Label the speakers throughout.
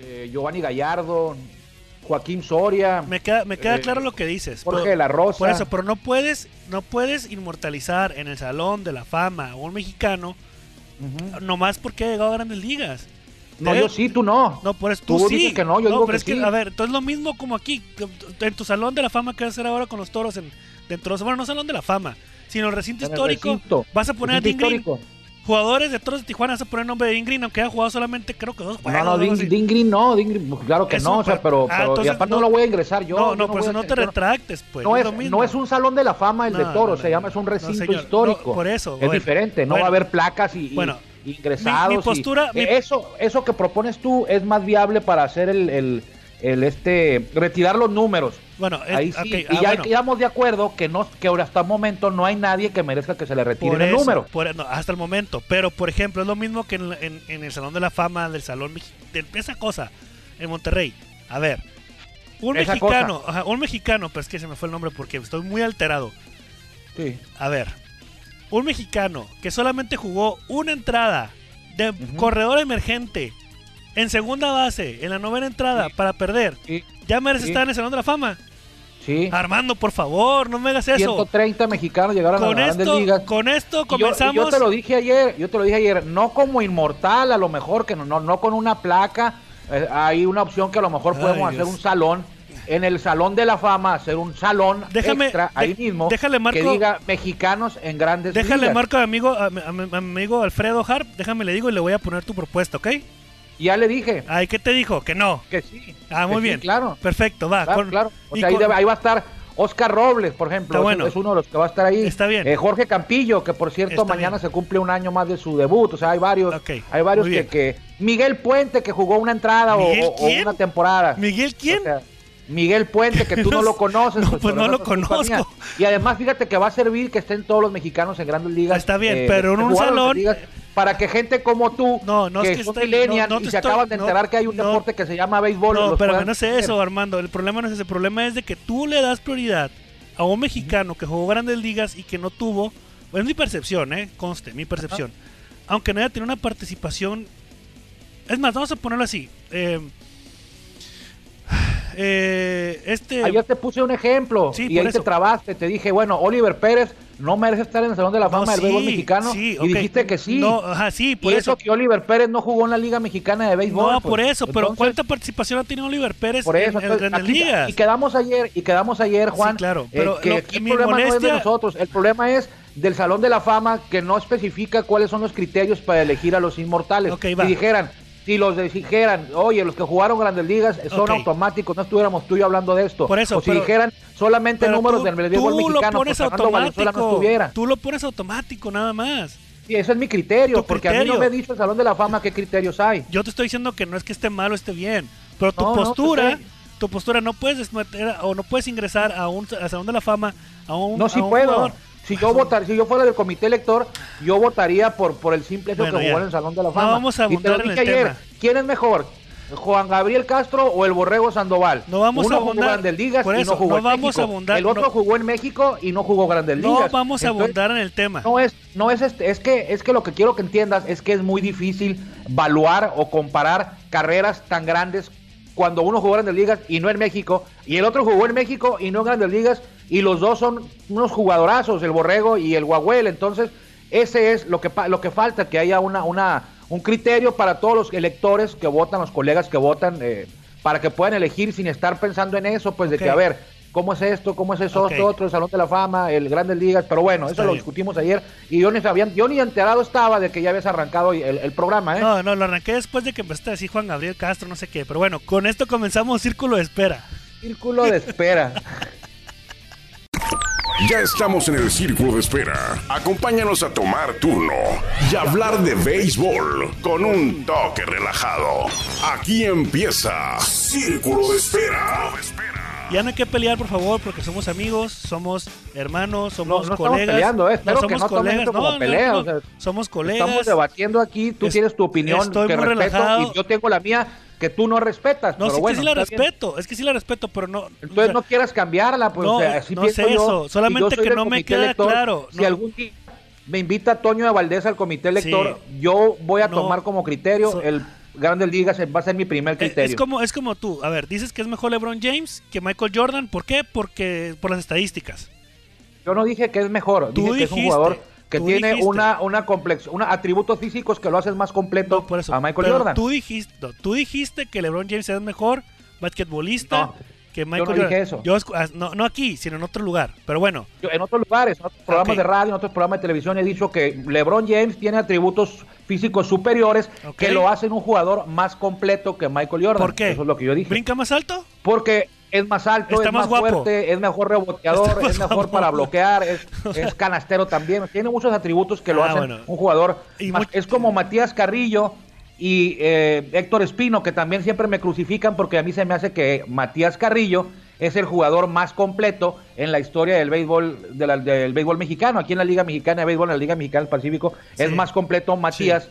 Speaker 1: eh, Giovanni Gallardo, Joaquín Soria.
Speaker 2: Me queda, me queda
Speaker 1: eh,
Speaker 2: claro lo que dices.
Speaker 1: Jorge
Speaker 2: pero-
Speaker 1: de la Rosa.
Speaker 2: Por eso, pero no puedes, no puedes inmortalizar en el Salón de la Fama a un mexicano
Speaker 1: Ujú.
Speaker 2: nomás porque ha llegado a grandes ligas.
Speaker 1: No,
Speaker 2: Debe-
Speaker 1: yo sí, tú no.
Speaker 2: No, por eso tú,
Speaker 1: Tú
Speaker 2: sí.
Speaker 1: que no, yo digo
Speaker 2: pero
Speaker 1: que
Speaker 2: es que,
Speaker 1: sí.
Speaker 2: a ver, entonces lo mismo como aquí, en tu Salón de la Fama que vas a hacer ahora con los toros en, dentro de, bueno, no Salón de la Fama, sino el recinto
Speaker 1: En el
Speaker 2: histórico,
Speaker 1: recinto.
Speaker 2: vas a poner a Green. Jugadores de toros de Tijuana poner el nombre de Green, aunque haya jugado solamente creo que dos juegos.
Speaker 1: No, no, Dean. Dean Green no, Dean Green, pues, claro que
Speaker 2: Eso,
Speaker 1: no, o sea,
Speaker 2: pero- ah,
Speaker 1: pero y
Speaker 2: entonces
Speaker 1: aparte
Speaker 2: no-
Speaker 1: no, lo voy a ingresar yo.
Speaker 2: no,
Speaker 1: yo
Speaker 2: no, por eso no te retractes, pues.
Speaker 1: No
Speaker 2: es
Speaker 1: es,
Speaker 2: lo mismo.
Speaker 1: no es un salón de la fama el
Speaker 2: No,
Speaker 1: de
Speaker 2: no,
Speaker 1: toros,
Speaker 2: no,
Speaker 1: se
Speaker 2: no.
Speaker 1: llama, es un
Speaker 2: No,
Speaker 1: recinto histórico.
Speaker 2: no, por eso,
Speaker 1: Es
Speaker 2: bueno,
Speaker 1: diferente, no
Speaker 2: bueno.
Speaker 1: va a haber placas y, y-
Speaker 2: Bueno,
Speaker 1: ingresados.
Speaker 2: mi- mi
Speaker 1: y-
Speaker 2: mi-
Speaker 1: eso, eso que propones tú es más viable para hacer el, el, el, este, retirar los números.
Speaker 2: Bueno, es-
Speaker 1: Ahí sí, y
Speaker 2: ah,
Speaker 1: ya
Speaker 2: bueno.
Speaker 1: quedamos de acuerdo que no, que ahora hasta el momento no hay nadie que merezca que se le retire
Speaker 2: Por
Speaker 1: el
Speaker 2: eso,
Speaker 1: número.
Speaker 2: por- no, hasta el momento. Pero, por ejemplo, es lo mismo que en, en- en el Salón de la Fama del Salón de esa cosa en Monterrey. A ver, un
Speaker 1: Esa
Speaker 2: mexicano, ajá, un mexicano, pues que se me fue el nombre porque estoy muy alterado.
Speaker 1: Sí.
Speaker 2: A ver, un mexicano que solamente jugó una entrada de corredor emergente en segunda base, en la novena entrada,
Speaker 1: Sí.
Speaker 2: para perder,
Speaker 1: Sí,
Speaker 2: ya merece
Speaker 1: Sí.
Speaker 2: estar en el Salón de la Fama.
Speaker 1: sí.
Speaker 2: Armando, por favor, no me hagas eso.
Speaker 1: 130 mexicanos llegaron a
Speaker 2: Con
Speaker 1: las grandes
Speaker 2: esto,
Speaker 1: ligas.
Speaker 2: con esto
Speaker 1: yo-
Speaker 2: comenzamos.
Speaker 1: Yo, te lo dije ayer, yo te lo dije ayer, no como inmortal, a lo mejor que no, no, no con una placa, eh, hay una opción que a lo mejor
Speaker 2: Ay,
Speaker 1: podemos Dios.¿hacer un salón en el salón de la fama, hacer un salón
Speaker 2: Déjame-
Speaker 1: extra ahí
Speaker 2: de-
Speaker 1: mismo
Speaker 2: déjale marco-
Speaker 1: que diga mexicanos en grandes
Speaker 2: Déjale
Speaker 1: ligas.
Speaker 2: marco a mi amigo, a mi, a mi- a mi amigo Alfredo Harp, déjame le digo y le voy a poner tu propuesta, ¿ok?
Speaker 1: Ya le dije
Speaker 2: Ay, ¿qué te dijo? Que no.
Speaker 1: que sí.
Speaker 2: Ah, muy
Speaker 1: sí,
Speaker 2: bien.
Speaker 1: claro.
Speaker 2: Perfecto, va.
Speaker 1: Claro,
Speaker 2: con-
Speaker 1: claro. O sea, ahí,
Speaker 2: con-
Speaker 1: ahí va a estar Oscar Robles, por ejemplo.
Speaker 2: Bueno.
Speaker 1: Es uno de los que va a estar ahí.
Speaker 2: Está bien.
Speaker 1: Eh, Jorge Campillo, que por cierto
Speaker 2: Está
Speaker 1: mañana
Speaker 2: bien.
Speaker 1: se cumple un año más de su debut. O sea, hay varios. Hay varios que, que- Miguel Puente, que jugó una entrada o, una temporada.
Speaker 2: ¿Miguel quién?
Speaker 1: O sea, Miguel Puente, que tú no,
Speaker 2: No
Speaker 1: lo conoces.
Speaker 2: No, pues
Speaker 1: pero
Speaker 2: no lo conozco.
Speaker 1: Y además, fíjate que va a servir que estén todos los mexicanos en grandes ligas.
Speaker 2: Está bien,
Speaker 1: eh,
Speaker 2: pero en un salón-
Speaker 1: ligas, Para que gente como tú,
Speaker 2: No, no,
Speaker 1: que,
Speaker 2: es que
Speaker 1: son
Speaker 2: estoy- no,
Speaker 1: y se
Speaker 2: estoy-
Speaker 1: acaban de enterar que hay un deporte que se llama béisbol.
Speaker 2: No, pero no
Speaker 1: entender.
Speaker 2: eso, Armando. El problema no es ese. El problema es de que tú le das prioridad a un mexicano que jugó grandes ligas y que no tuvo. Es mi percepción, ¿eh? Conste, mi percepción. Aunque no haya tenido una participación. Es más, vamos a ponerlo así. Eh, eh, este.
Speaker 1: Ayer te puse un ejemplo
Speaker 2: Sí,
Speaker 1: y ahí
Speaker 2: eso.
Speaker 1: te trabaste. Te dije, bueno, Oliver Pérez no merece estar en el Salón de la
Speaker 2: no,
Speaker 1: Fama del
Speaker 2: sí,
Speaker 1: béisbol mexicano.
Speaker 2: sí,
Speaker 1: y dijiste que sí.
Speaker 2: No, ajá, sí, por
Speaker 1: y
Speaker 2: eso.
Speaker 1: que Oliver Pérez no jugó en la Liga Mexicana de Béisbol.
Speaker 2: No,
Speaker 1: pues.
Speaker 2: por eso, pero
Speaker 1: Entonces,
Speaker 2: ¿cuánta participación ha tenido Oliver Pérez
Speaker 1: por eso,
Speaker 2: en, en
Speaker 1: entonces, aquí-
Speaker 2: ligas?
Speaker 1: y quedamos ayer, y quedamos ayer, Juan,
Speaker 2: Sí, claro,
Speaker 1: eh,
Speaker 2: pero
Speaker 1: que
Speaker 2: lo-
Speaker 1: aquí el problema no es de nosotros, el problema es del Salón de la Fama que no especifica cuáles son los criterios para elegir a los inmortales.
Speaker 2: Ok, va.
Speaker 1: Si dijeran, si los dijeran, oye, los que jugaron grandes ligas son automáticos, no estuviéramos tú y yo hablando de esto.
Speaker 2: Por eso,
Speaker 1: o si
Speaker 2: pero-
Speaker 1: dijeran solamente
Speaker 2: Pero
Speaker 1: números
Speaker 2: tú,
Speaker 1: del béisbol mexicano,
Speaker 2: lo pones
Speaker 1: Valenzuela no
Speaker 2: automático.
Speaker 1: estuviera.
Speaker 2: tú lo pones automático nada más.
Speaker 1: Sí, ese es mi criterio, porque a mí no me dicho el Salón de la Fama qué criterios hay.
Speaker 2: Yo te estoy diciendo que no es que esté mal o esté bien, pero tu
Speaker 1: No,
Speaker 2: postura, tu postura no puedes meter o no puedes ingresar a un al salón de la fama a un
Speaker 1: No, sí
Speaker 2: a un
Speaker 1: puedo.
Speaker 2: jugador.
Speaker 1: Si yo votar, si yo fuera del comité elector, yo votaría por, por el simple hecho
Speaker 2: Bueno,
Speaker 1: que jugó en el Salón de la
Speaker 2: No
Speaker 1: Fama.
Speaker 2: vamos a
Speaker 1: y te lo
Speaker 2: abundar en
Speaker 1: dije
Speaker 2: el
Speaker 1: ayer,
Speaker 2: tema.
Speaker 1: ¿quién es mejor? ¿Juan Gabriel Castro o el Borrego Sandoval?
Speaker 2: No vamos
Speaker 1: Uno
Speaker 2: a
Speaker 1: jugó
Speaker 2: abundar-
Speaker 1: Grandes Ligas
Speaker 2: por
Speaker 1: y
Speaker 2: eso,
Speaker 1: no jugó
Speaker 2: no
Speaker 1: en
Speaker 2: vamos a abundar-
Speaker 1: El otro
Speaker 2: no-
Speaker 1: jugó en México y no jugó Grandes
Speaker 2: No
Speaker 1: Ligas.
Speaker 2: vamos a
Speaker 1: Entonces,
Speaker 2: abundar en el tema.
Speaker 1: No es, no es este, es que es que lo que quiero que entiendas es que es muy difícil evaluar o comparar carreras tan grandes cuando uno jugó en Grandes Ligas y no en México, y el otro jugó en México y no en Grandes Ligas, y los dos son unos jugadorazos, el Borrego y el Guaguel, entonces ese es lo que lo que falta, que haya una, una un criterio para todos los electores que votan, los colegas que votan, eh, para que puedan elegir sin estar pensando en eso, pues de que a ver, ¿cómo es esto? ¿Cómo es eso?
Speaker 2: Ok.
Speaker 1: Esto otro, el Salón de la Fama, el Grandes Ligas, pero bueno,
Speaker 2: Está
Speaker 1: eso lo
Speaker 2: bien.
Speaker 1: discutimos ayer y yo ni sabía, yo ni enterado estaba de que ya habías arrancado el, el programa, ¿eh?
Speaker 2: No, no, lo arranqué después de que empezaste a decir Juan Gabriel Castro, no sé qué. Pero bueno, con esto comenzamos Círculo de Espera.
Speaker 1: Círculo de espera.
Speaker 3: Ya estamos en el círculo de espera. Acompáñanos a tomar turno y hablar de béisbol con un toque relajado. Aquí empieza Círculo de Espera.
Speaker 2: Ya no hay que pelear, por favor, porque somos amigos, somos hermanos, somos
Speaker 1: No, no estamos
Speaker 2: colegas.
Speaker 1: peleando, eh, espero que
Speaker 2: somos
Speaker 1: no tomen esto como pelea, o sea,
Speaker 2: somos colegas.
Speaker 1: Estamos debatiendo aquí, tú
Speaker 2: Es-
Speaker 1: tienes tu opinión
Speaker 2: estoy
Speaker 1: que
Speaker 2: muy
Speaker 1: respeto
Speaker 2: relajado.
Speaker 1: y yo tengo la mía que tú no respetas,
Speaker 2: No,
Speaker 1: pero
Speaker 2: sí
Speaker 1: bueno,
Speaker 2: que sí la
Speaker 1: bien.
Speaker 2: respeto, es que sí la respeto, pero no.
Speaker 1: Entonces
Speaker 2: o sea,
Speaker 1: no quieras cambiarla, pues
Speaker 2: no,
Speaker 1: o sea, así
Speaker 2: no sé
Speaker 1: yo,
Speaker 2: eso, solamente que no me queda
Speaker 1: elector,
Speaker 2: claro,
Speaker 1: Si
Speaker 2: no.
Speaker 1: algún día me invita Toño de Valdés al comité elector,
Speaker 2: Sí.
Speaker 1: yo voy a
Speaker 2: No.
Speaker 1: tomar como criterio
Speaker 2: So-
Speaker 1: el grandes ligas va a ser mi primer
Speaker 2: Eh,
Speaker 1: criterio.
Speaker 2: Es como, es como tú. A ver, dices que es mejor LeBron James que Michael Jordan. ¿Por qué? Porque por las estadísticas.
Speaker 1: Yo no dije que es mejor,
Speaker 2: Tú
Speaker 1: dije que es un
Speaker 2: dijiste,
Speaker 1: jugador que
Speaker 2: tú
Speaker 1: tiene
Speaker 2: dijiste.
Speaker 1: una una complex, una atributos físicos que lo hacen más completo
Speaker 2: No, por eso.
Speaker 1: a Michael
Speaker 2: Pero
Speaker 1: Jordan.
Speaker 2: Tú dijiste, no, tú dijiste que LeBron James es mejor basquetbolista
Speaker 1: No,
Speaker 2: que Michael
Speaker 1: no
Speaker 2: Jordan.
Speaker 1: dije eso.
Speaker 2: Yo ah, no, no aquí, sino en otro lugar. Pero bueno,
Speaker 1: Yo, en otros lugares, en otros programas
Speaker 2: Ok.
Speaker 1: de radio, en otros programas de televisión he dicho que LeBron James tiene atributos físicos superiores
Speaker 2: Ok.
Speaker 1: que lo hacen un jugador más completo que Michael Jordan.
Speaker 2: ¿por qué?
Speaker 1: Eso es lo que yo dije.
Speaker 2: ¿Brinca más alto?
Speaker 1: Porque es más alto,
Speaker 2: Está
Speaker 1: es
Speaker 2: más
Speaker 1: fuerte, es mejor reboteador, es mejor
Speaker 2: guapo.
Speaker 1: para bloquear, es, es canastero también. Tiene muchos atributos que lo
Speaker 2: Ah,
Speaker 1: hacen
Speaker 2: bueno.
Speaker 1: un jugador.
Speaker 2: Y
Speaker 1: más-
Speaker 2: much-
Speaker 1: es como Matías Carrillo y eh, Héctor Espino, que también siempre me crucifican porque a mí se me hace que Matías Carrillo es el jugador más completo en la historia del béisbol, de la- del béisbol mexicano. Aquí en la Liga Mexicana de Béisbol, en la Liga Mexicana del Pacífico, es más completo Matías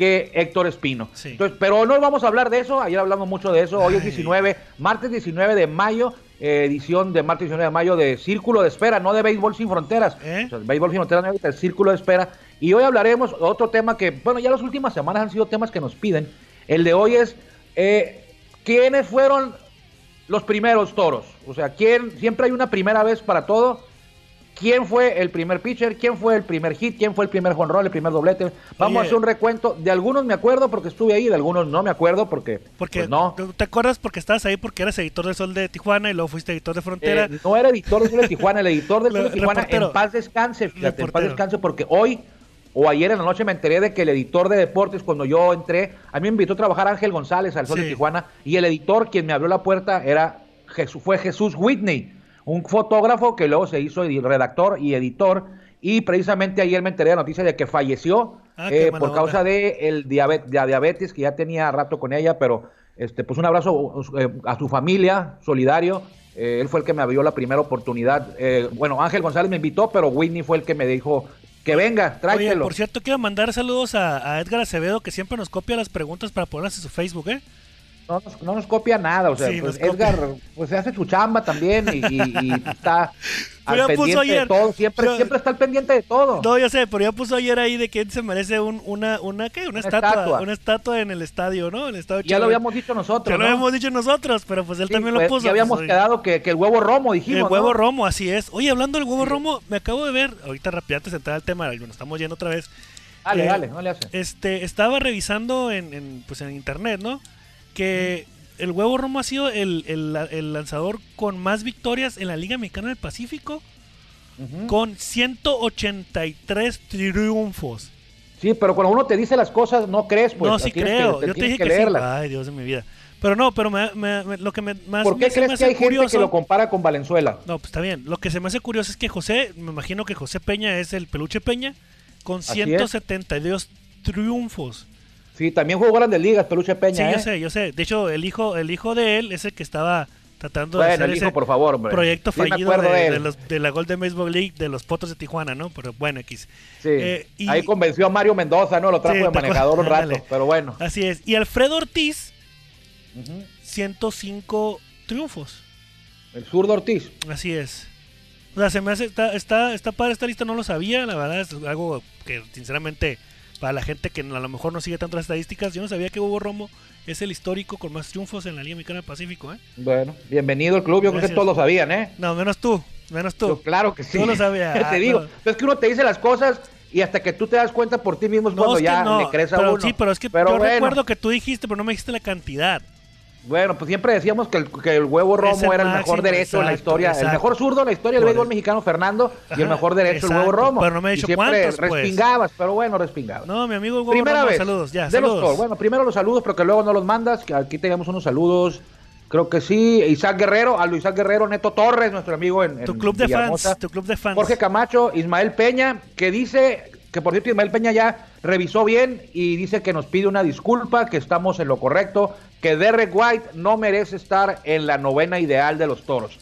Speaker 1: que Héctor Espino.
Speaker 2: Sí.
Speaker 1: Entonces, pero no vamos a hablar de eso, ayer hablamos mucho de eso, hoy es
Speaker 2: Ay.
Speaker 1: 19, martes 19 de mayo, eh, edición de martes 19 de mayo de Círculo de Espera, no de Béisbol Sin Fronteras.
Speaker 2: ¿Eh?
Speaker 1: O sea, Béisbol Sin Fronteras, no, es Círculo de Espera. Y hoy hablaremos otro tema que, bueno, ya las últimas semanas han sido temas que nos piden. El de hoy es, eh, ¿quiénes fueron los primeros toros? O sea, ¿quién, siempre hay una primera vez para todo. ¿Quién fue el primer pitcher? ¿Quién fue el primer hit? ¿Quién fue el primer jonrón, el primer doblete? Vamos a hacer un recuento. De algunos me acuerdo porque estuve ahí, de algunos no me acuerdo porque,
Speaker 2: Porque
Speaker 1: pues, no.
Speaker 2: ¿tú ¿te acuerdas? Porque estabas ahí porque eras editor del Sol de Tijuana y luego fuiste editor de Frontera.
Speaker 1: Eh, no era editor del Sol de Tijuana, el editor del Sol de Tijuana
Speaker 2: reportero.
Speaker 1: en paz descanse, fíjate, en paz descanse porque hoy o ayer en la noche me enteré de que el editor de deportes cuando yo entré, a mí me invitó a trabajar Ángel González al Sol
Speaker 2: Sí.
Speaker 1: de Tijuana y el editor quien me abrió la puerta era Jesús, fue Jesús Whitney, un fotógrafo que luego se hizo redactor y editor y precisamente ayer me enteré de la noticia de que falleció
Speaker 2: Ah,
Speaker 1: eh, por
Speaker 2: onda.
Speaker 1: causa de el diabetes, la diabetes que ya tenía rato con ella, pero este pues un abrazo eh, a su familia, solidario. Eh, él fue el que me abrió la primera oportunidad. Eh, bueno, Ángel González me invitó, pero Whitney fue el que me dijo que venga,
Speaker 2: Oye,
Speaker 1: tráetelo.
Speaker 2: por cierto, quiero mandar saludos a, a Edgar Acevedo que siempre nos copia las preguntas para ponerlas en su Facebook, ¿eh?
Speaker 1: No, nos, no nos copia nada, o sea,
Speaker 2: Sí,
Speaker 1: pues,
Speaker 2: nos copia.
Speaker 1: Edgar pues se hace su chamba también y, y- y está al
Speaker 2: Pero ya puso
Speaker 1: pendiente de
Speaker 2: ayer.
Speaker 1: todo, siempre,
Speaker 2: Pero-
Speaker 1: siempre está al pendiente de todo.
Speaker 2: No, ya sé, pero ya puso ayer ahí de que se merece un, una, una, ¿qué? Una,
Speaker 1: Una
Speaker 2: estatua,
Speaker 1: estatua.
Speaker 2: Una estatua en el estadio, ¿no? En el estadio
Speaker 1: ya lo habíamos dicho nosotros.
Speaker 2: Ya lo habíamos dicho nosotros, pero pues él
Speaker 1: Sí,
Speaker 2: también
Speaker 1: pues,
Speaker 2: lo puso.
Speaker 1: Ya habíamos
Speaker 2: pues,
Speaker 1: quedado que, que el huevo romo,
Speaker 2: El
Speaker 1: dijimos.
Speaker 2: huevo
Speaker 1: ¿no?
Speaker 2: romo, así es. Oye, hablando del huevo romo, me acabo de ver, ahorita de entrar al tema, bueno, estamos yendo otra vez.
Speaker 1: Dale,
Speaker 2: Eh,
Speaker 1: dale, no le hace.
Speaker 2: Este, estaba revisando en, en, pues en internet, ¿no? Que el huevo romo ha sido el, el- el lanzador con más victorias en la Liga Mexicana del Pacífico,
Speaker 1: Ujú.
Speaker 2: con 183 triunfos.
Speaker 1: Sí, pero cuando uno te dice las cosas, no crees, pues.
Speaker 2: no, sí creo.
Speaker 1: que-
Speaker 2: Yo te dije que, sí.
Speaker 1: leerlas.
Speaker 2: Ay, Dios de mi vida. Pero no, pero me- me- me- lo que me, más
Speaker 1: ¿Por qué
Speaker 2: se me
Speaker 1: crees que gente que lo compara con Valenzuela?
Speaker 2: No, pues está bien. Lo que se me hace curioso es que José, me imagino que José Peña es el peluche Peña, con
Speaker 1: Así es.
Speaker 2: 172 triunfos.
Speaker 1: Sí, también jugó grandes ligas, Peluche Peña.
Speaker 2: Sí,
Speaker 1: ¿eh?
Speaker 2: yo sé, yo sé. De hecho, el hijo, el hijo de él es el que estaba tratando de hacer
Speaker 1: el
Speaker 2: ese
Speaker 1: hijo, por favor, hombre.
Speaker 2: proyecto
Speaker 1: Sí,
Speaker 2: fallido de,
Speaker 1: de
Speaker 2: de los- de la Golden Baseball League de los Potos de Tijuana, ¿no? Pero bueno, X.
Speaker 1: Sí.
Speaker 2: Eh, y-
Speaker 1: Ahí convenció a Mario Mendoza, ¿no? Lo trajo
Speaker 2: Sí,
Speaker 1: de manejador un rato, pero bueno.
Speaker 2: Así es. Y Alfredo Ortiz,
Speaker 1: Ujú.
Speaker 2: 105 triunfos.
Speaker 1: El zurdo Ortiz.
Speaker 2: Así es. O sea, se me hace, está, está, está padre esta lista, no lo sabía, la verdad es algo que sinceramente para la gente que a lo mejor no sigue tanto las estadísticas, yo no sabía que Hugo Romo es el histórico con más triunfos en la Liga Mexicana del Pacífico, ¿eh?
Speaker 1: Bueno, bienvenido al club. Yo creo que todos lo sabían, ¿eh?
Speaker 2: No, menos tú, menos tú.
Speaker 1: Yo, claro que sí.
Speaker 2: Tú lo sabías.
Speaker 1: te
Speaker 2: Ah,
Speaker 1: digo.
Speaker 2: no.
Speaker 1: Es que uno te dice las cosas y hasta que tú te das cuenta por ti mismo es
Speaker 2: No,
Speaker 1: cuando
Speaker 2: es que
Speaker 1: ya
Speaker 2: no,
Speaker 1: le crees a
Speaker 2: pero
Speaker 1: uno.
Speaker 2: sí, pero es que
Speaker 1: Pero
Speaker 2: yo
Speaker 1: bueno,
Speaker 2: recuerdo que tú dijiste, pero no me dijiste la cantidad.
Speaker 1: Bueno, pues siempre decíamos que el, que el huevo romo
Speaker 2: el
Speaker 1: era el mejor derecho en la
Speaker 2: exacto,
Speaker 1: historia.
Speaker 2: exacto.
Speaker 1: El mejor zurdo en la historia del béisbol mexicano, Fernando, y el mejor derecho, el huevo
Speaker 2: exacto,
Speaker 1: romo.
Speaker 2: pero no me
Speaker 1: Y
Speaker 2: dicho
Speaker 1: siempre
Speaker 2: cuántos, pues.
Speaker 1: respingabas, pero bueno, respingabas.
Speaker 2: No, mi amigo Hugo
Speaker 1: Primera
Speaker 2: Romo,
Speaker 1: vez.
Speaker 2: saludos, ya,
Speaker 1: de los
Speaker 2: saludos.
Speaker 1: Toros. Bueno, primero los saludos, porque luego no los mandas. que Aquí teníamos unos saludos. Creo que sí. Isaac Guerrero, a Luis Guerrero, Neto Torres, nuestro amigo en,
Speaker 2: tu
Speaker 1: en
Speaker 2: club de fans, tu club de fans.
Speaker 1: Jorge Camacho, Ismael Peña, que dice que por cierto Ismael Peña ya revisó bien y dice que nos pide una disculpa, que estamos en lo correcto, que Derek White no merece estar en la novena ideal de los toros.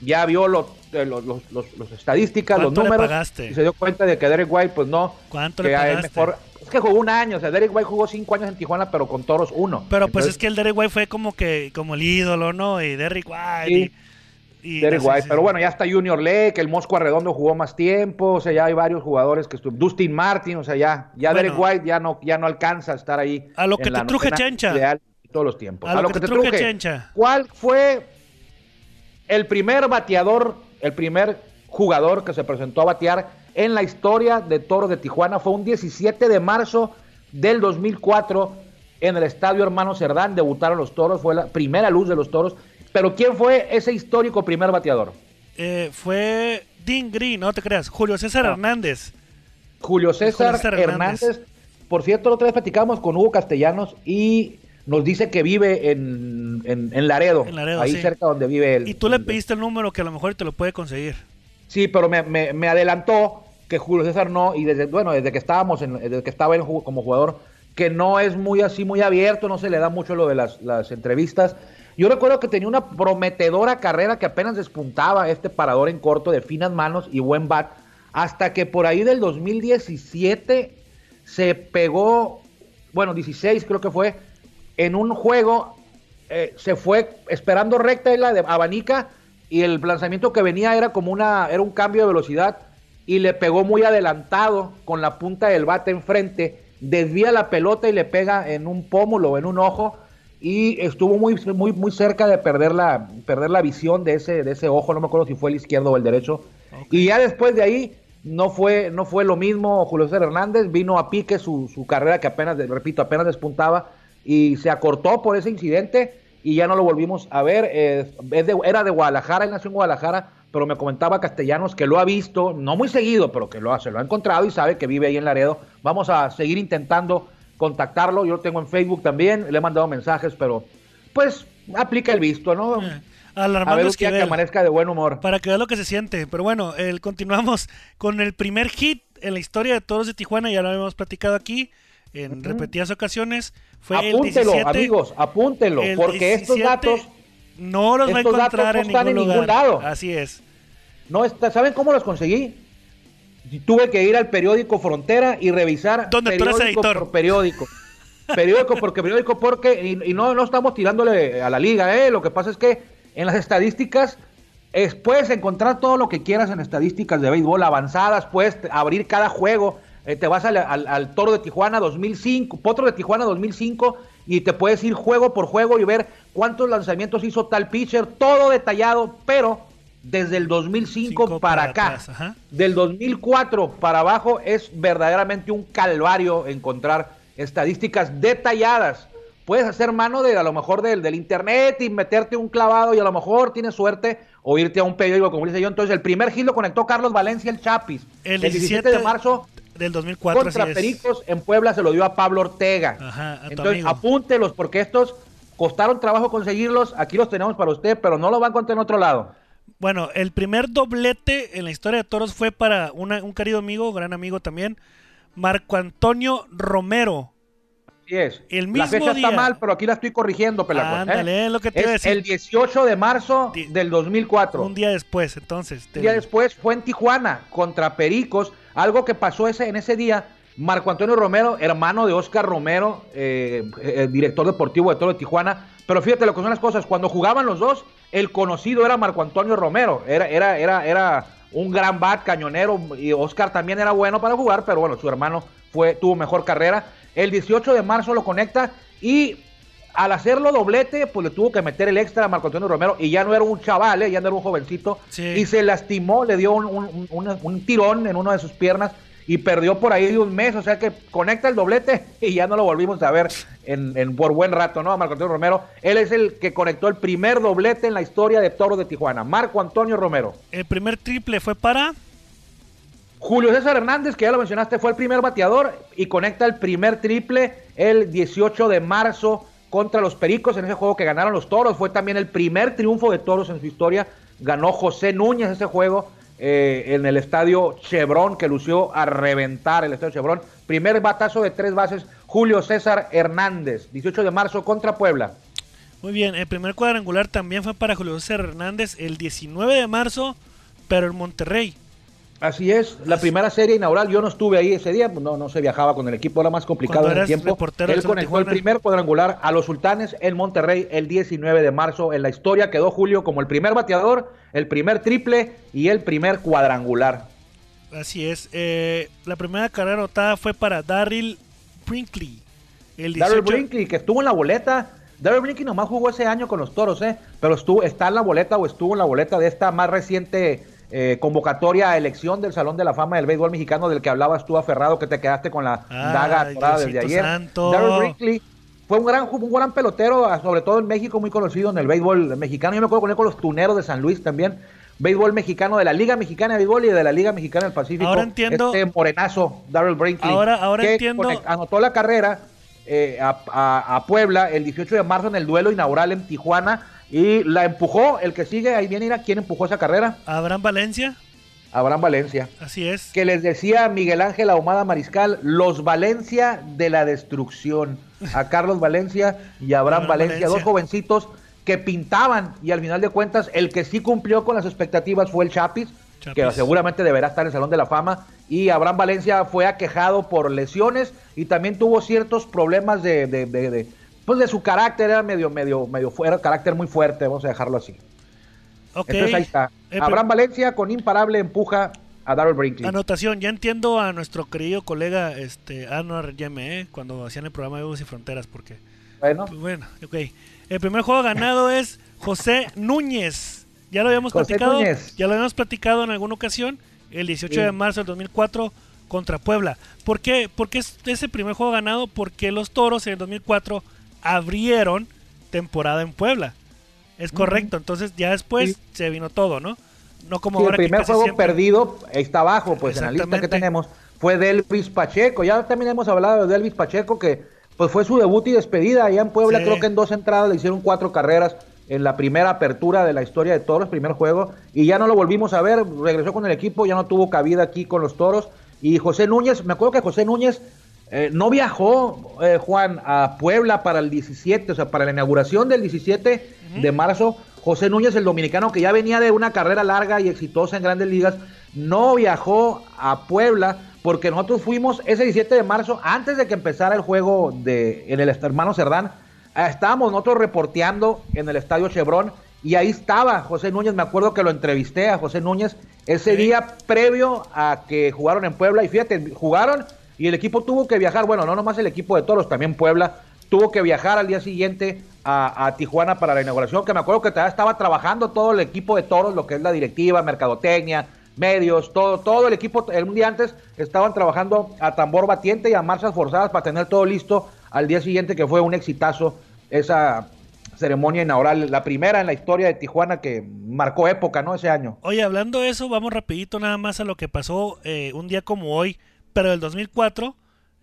Speaker 1: Ya vio los, eh, los, los- los- estadísticas, los
Speaker 2: ¿Cuánto le
Speaker 1: números,
Speaker 2: pagaste?
Speaker 1: y se dio cuenta de que Derek White, pues no,
Speaker 2: ¿Cuánto
Speaker 1: que
Speaker 2: le
Speaker 1: es
Speaker 2: pagaste?
Speaker 1: mejor. Es que jugó un año, o sea, Derek White jugó cinco años en Tijuana, pero con toros uno.
Speaker 2: Pero pues es que el Derek White fue como que como el ídolo, ¿no? Y Derrick White.
Speaker 1: Sí.
Speaker 2: Y
Speaker 1: Derek
Speaker 2: sí,
Speaker 1: White, pero bueno, ya está Junior Lake, el Mosco Arredondo jugó más tiempo, o sea, ya hay varios jugadores que estuvieron. Dustin Martin, o sea, ya, ya
Speaker 2: Bueno.
Speaker 1: Derek White ya no, ya no alcanza a estar ahí.
Speaker 2: A lo que te truje, Chencha.
Speaker 1: ideal todos los tiempos.
Speaker 2: A lo que te truje, Chencha.
Speaker 1: ¿Cuál fue el primer bateador, el primer jugador que se presentó a batear en la historia de Toros de Tijuana? Fue un 17 de marzo del 2004 en el Estadio Hermano Cerdán. Debutaron los Toros, fue la primera luz de los Toros. Pero ¿quién fue ese histórico primer bateador?
Speaker 2: Eh, fue Dean Green, no te creas. Julio César
Speaker 1: No.
Speaker 2: Hernández.
Speaker 1: Julio César,
Speaker 2: César
Speaker 1: Hernández.
Speaker 2: Hernández.
Speaker 1: Por cierto, la otra vez platicamos con Hugo Castellanos y nos dice que vive en, en, en Laredo,
Speaker 2: En Laredo,
Speaker 1: ahí
Speaker 2: sí.
Speaker 1: cerca donde vive él.
Speaker 2: Y tú le pediste el número que a lo mejor te lo puede conseguir.
Speaker 1: Sí, pero me, me- me adelantó que Julio César no, y desde, bueno, desde que estábamos, en, desde que estaba él como jugador, que no es muy así, muy abierto, no se le da mucho lo de las, las entrevistas. Yo recuerdo que tenía una prometedora carrera que apenas despuntaba este parador en corto de finas manos y buen bat, hasta que por ahí del 2017 se pegó, bueno, 16 creo que fue, en un juego eh, se fue esperando recta en la de abanica y el lanzamiento que venía era como una era un cambio de velocidad y le pegó muy adelantado con la punta del bate enfrente, desvía la pelota y le pega en un pómulo, en un ojo y estuvo muy muy muy cerca de perder la perder la visión de ese de ese ojo, no me acuerdo si fue el izquierdo o el derecho. Y ya después de ahí no fue no fue lo mismo Julio César Hernández, vino a pique su, su carrera que apenas repito, apenas despuntaba y se acortó por ese incidente y ya no lo volvimos a ver. Eh, es de- era de Guadalajara, él nació en Guadalajara, pero me comentaba Castellanos que lo ha visto, no muy seguido, pero que lo, ha- se lo ha encontrado y sabe que vive ahí en Laredo. Vamos a seguir intentando contactarlo, yo lo tengo en Facebook también, le he mandado mensajes, pero pues aplica el visto, ¿no?
Speaker 2: Eh,
Speaker 1: A
Speaker 2: Al
Speaker 1: ver que
Speaker 2: Esquivel.
Speaker 1: amanezca de buen humor.
Speaker 2: Para que vea lo que se siente. Pero bueno, el, continuamos con el primer hit en la historia de Toros de Tijuana. Ya lo habíamos platicado aquí en repetidas ocasiones. Fue
Speaker 1: Apúntelo,
Speaker 2: el 17,
Speaker 1: amigos, apúntelo,
Speaker 2: el
Speaker 1: porque estos
Speaker 2: 17
Speaker 1: datos
Speaker 2: no los va a
Speaker 1: estos datos
Speaker 2: encontrar
Speaker 1: no
Speaker 2: en,
Speaker 1: están
Speaker 2: ningún
Speaker 1: en ningún lado.
Speaker 2: Así es.
Speaker 1: No está, ¿saben cómo los conseguí? Tuve que ir al periódico Frontera y revisar
Speaker 2: Donde tú eres
Speaker 1: periódico
Speaker 2: editor.
Speaker 1: por periódico. Periódico porque periódico porque y, y no no estamos tirándole a la liga, eh, lo que pasa es que en las estadísticas es- puedes encontrar todo lo que quieras en estadísticas de béisbol avanzadas, puedes abrir cada juego, eh, te vas al, al- al Toro de Tijuana 2005, Potro de Tijuana 2005 y te puedes ir juego por juego y ver cuántos lanzamientos hizo tal pitcher, todo detallado, pero desde el 2005
Speaker 2: Cinco
Speaker 1: para,
Speaker 2: para
Speaker 1: acá,
Speaker 2: atrás,
Speaker 1: del 2004 para abajo es verdaderamente un calvario encontrar estadísticas detalladas. Puedes hacer mano de a lo mejor del, del internet y meterte un clavado y a lo mejor tienes suerte o irte a un periódico como dice yo. Entonces el primer hit lo conectó Carlos Valencia el Chapis.
Speaker 2: El
Speaker 1: El 17 de marzo
Speaker 2: del 2004.
Speaker 1: contra. Pericos en Puebla se lo dio a Pablo Ortega.
Speaker 2: Ajá, a
Speaker 1: Entonces apúntelos porque estos costaron trabajo conseguirlos. Aquí los tenemos para usted, pero no los va a encontrar en otro lado.
Speaker 2: Bueno, el primer doblete en la historia de toros fue para una- un querido amigo, gran amigo también, Marco Antonio Romero.
Speaker 1: Así es.
Speaker 2: El
Speaker 1: la
Speaker 2: mismo
Speaker 1: fecha
Speaker 2: día.
Speaker 1: está mal, pero aquí la estoy corrigiendo, Pelacón, ¿eh?
Speaker 2: Ándale, es lo que te iba a
Speaker 1: Es
Speaker 2: decir.
Speaker 1: el 18 de marzo
Speaker 2: Di-
Speaker 1: del 2004.
Speaker 2: Un día después, entonces.
Speaker 1: Un día después fue en Tijuana contra Pericos. Algo que pasó ese, en ese día. Marco Antonio Romero, hermano de Oscar Romero, eh, eh, director deportivo de Toro de Tijuana. Pero fíjate lo que son las cosas. Cuando jugaban los dos, el conocido era Marco Antonio Romero. Era, era, era, era un gran bat, cañonero. Y Oscar también era bueno para jugar, pero bueno, su hermano fue, tuvo mejor carrera. El 18 de marzo lo conecta y al hacerlo doblete, pues le tuvo que meter el extra a Marco Antonio Romero y ya no era un chaval, ¿eh? ya no era un jovencito.
Speaker 2: Sí.
Speaker 1: Y se lastimó, le dio un, un- un- un tirón en una de sus piernas y perdió por ahí de un mes. O sea que conecta el doblete y ya no lo volvimos a ver en, en- por buen rato, ¿no? A Marco Antonio Romero. Él es el que conectó el primer doblete en la historia de Toros de Tijuana. Marco Antonio Romero.
Speaker 2: El primer triple fue para.
Speaker 1: Julio César Hernández, que ya lo mencionaste, fue el primer bateador y conecta el primer triple el 18 de marzo contra los Pericos en ese juego que ganaron los Toros. Fue también el primer triunfo de Toros en su historia. Ganó José Núñez ese juego eh, en el estadio Chevron, que lució a reventar el estadio Chevron. Primer batazo de tres bases, Julio César Hernández, 18 de marzo contra Puebla.
Speaker 2: Muy bien, el primer cuadrangular también fue para Julio César Hernández el 19 de marzo, pero en Monterrey.
Speaker 1: Así es, la primera serie inaugural, yo no estuve ahí ese día, pues no, no se viajaba con el equipo, era más complicado en el tiempo. Él conectó el primer cuadrangular a los sultanes en Monterrey el 19 de marzo. En la historia quedó Julio como el primer bateador, el primer triple y el primer cuadrangular.
Speaker 2: Así es. eh, la primera carrera anotada fue para Darryl Brinkley. El 18,
Speaker 1: Darrell Brinkley, que estuvo en la boleta. Darrell Brinkley nomás jugó ese año con los toros, ¿eh? Pero estuvo, está en la boleta o estuvo en la boleta de esta más reciente eh, convocatoria a elección del Salón de la Fama del Béisbol Mexicano del que hablabas tú aferrado, que te quedaste con la daga atorada desde ayer.
Speaker 2: santo.
Speaker 1: Brinkley fue un gran, un gran pelotero, ah, sobre todo en México, muy conocido en el béisbol mexicano. Yo me acuerdo con él con los tuneros de San Luis también. Béisbol mexicano de la Liga Mexicana de Béisbol y de la Liga Mexicana del Pacífico.
Speaker 2: Ahora entiendo-
Speaker 1: Este morenazo, Darrell Brinkley.
Speaker 2: Ahora- ahora
Speaker 1: que
Speaker 2: entiendo-
Speaker 1: anotó la carrera eh, a, a- a Puebla el 18 de marzo en el duelo inaugural en Tijuana y la empujó. El que sigue, ahí viene, mira, ¿quién empujó esa carrera?
Speaker 2: Abraham Valencia.
Speaker 1: Abraham Valencia.
Speaker 2: Así es.
Speaker 1: Que les decía Miguel Ángel Ahumada Mariscal, los Valencia de la destrucción. A Carlos Valencia y a Abraham
Speaker 2: Abraham
Speaker 1: Valencia,
Speaker 2: Valencia.
Speaker 1: dos jovencitos que pintaban y al final de cuentas el que sí cumplió con las expectativas fue el Chapis, que seguramente deberá estar en el Salón de la Fama. Y Abraham Valencia fue aquejado por lesiones y también tuvo ciertos problemas de, de, de- de- pues de su carácter, era medio, medio, medio fuera, carácter muy fuerte, vamos a dejarlo así.
Speaker 2: Ok.
Speaker 1: Entonces ahí está.
Speaker 2: Eh,
Speaker 1: Abraham Valencia con imparable empuja a Darrell Brinkley.
Speaker 2: Anotación, ya entiendo a nuestro querido colega este Anwar Yeme, eh, cuando hacían el programa de Bus y Fronteras, porque
Speaker 1: Bueno,
Speaker 2: Pues bueno, ok. El primer juego ganado es José Núñez. Ya lo habíamos
Speaker 1: José
Speaker 2: platicado.
Speaker 1: Núñez.
Speaker 2: Ya lo habíamos platicado en alguna ocasión. El 18
Speaker 1: Sí.
Speaker 2: de marzo del 2004 contra Puebla. ¿Por qué? Porque es ese primer juego ganado porque los Toros en el 2004 abrieron temporada en Puebla. Es correcto. Entonces ya después
Speaker 1: Sí.
Speaker 2: se vino todo, ¿no? No como
Speaker 1: Sí, el
Speaker 2: ahora
Speaker 1: primer juego
Speaker 2: siempre-
Speaker 1: perdido está abajo, pues en la lista que tenemos fue Delvis Pacheco. Ya también hemos hablado de Delvis Pacheco, que pues fue su debut y despedida allá en Puebla.
Speaker 2: Sí.
Speaker 1: Creo que en dos entradas le hicieron cuatro carreras en la primera apertura de la historia de Toros, primer juego, y ya no lo volvimos a ver. Regresó con el equipo, ya no tuvo cabida aquí con los Toros. Y José Núñez, me acuerdo que José Núñez eh, no viajó, eh, Juan, a Puebla para el 17, o sea, para la inauguración del 17 de marzo. José Núñez, el dominicano que ya venía de una carrera larga y exitosa en grandes ligas, no viajó a Puebla porque nosotros fuimos ese 17 de marzo, antes de que empezara el juego de, en el hermano Cerdán, eh, estábamos nosotros reporteando en el estadio Chevron y ahí estaba José Núñez, me acuerdo que lo entrevisté a José Núñez ese
Speaker 2: Sí.
Speaker 1: día previo a que jugaron en Puebla y fíjate, jugaron y el equipo tuvo que viajar, bueno, no nomás el equipo de Toros, también Puebla, tuvo que viajar al día siguiente a, Tijuana para la inauguración, que me acuerdo que todavía estaba trabajando todo el equipo de Toros, lo que es la directiva, mercadotecnia, medios, todo, todo el equipo, el día antes estaban trabajando a tambor batiente y a marchas forzadas para tener todo listo al día siguiente, que fue un exitazo esa ceremonia inaugural, la primera en la historia de Tijuana que marcó época, ¿no? Ese año.
Speaker 2: Oye, hablando de eso, vamos rapidito nada más a lo que pasó eh, un día como hoy, pero del 2004,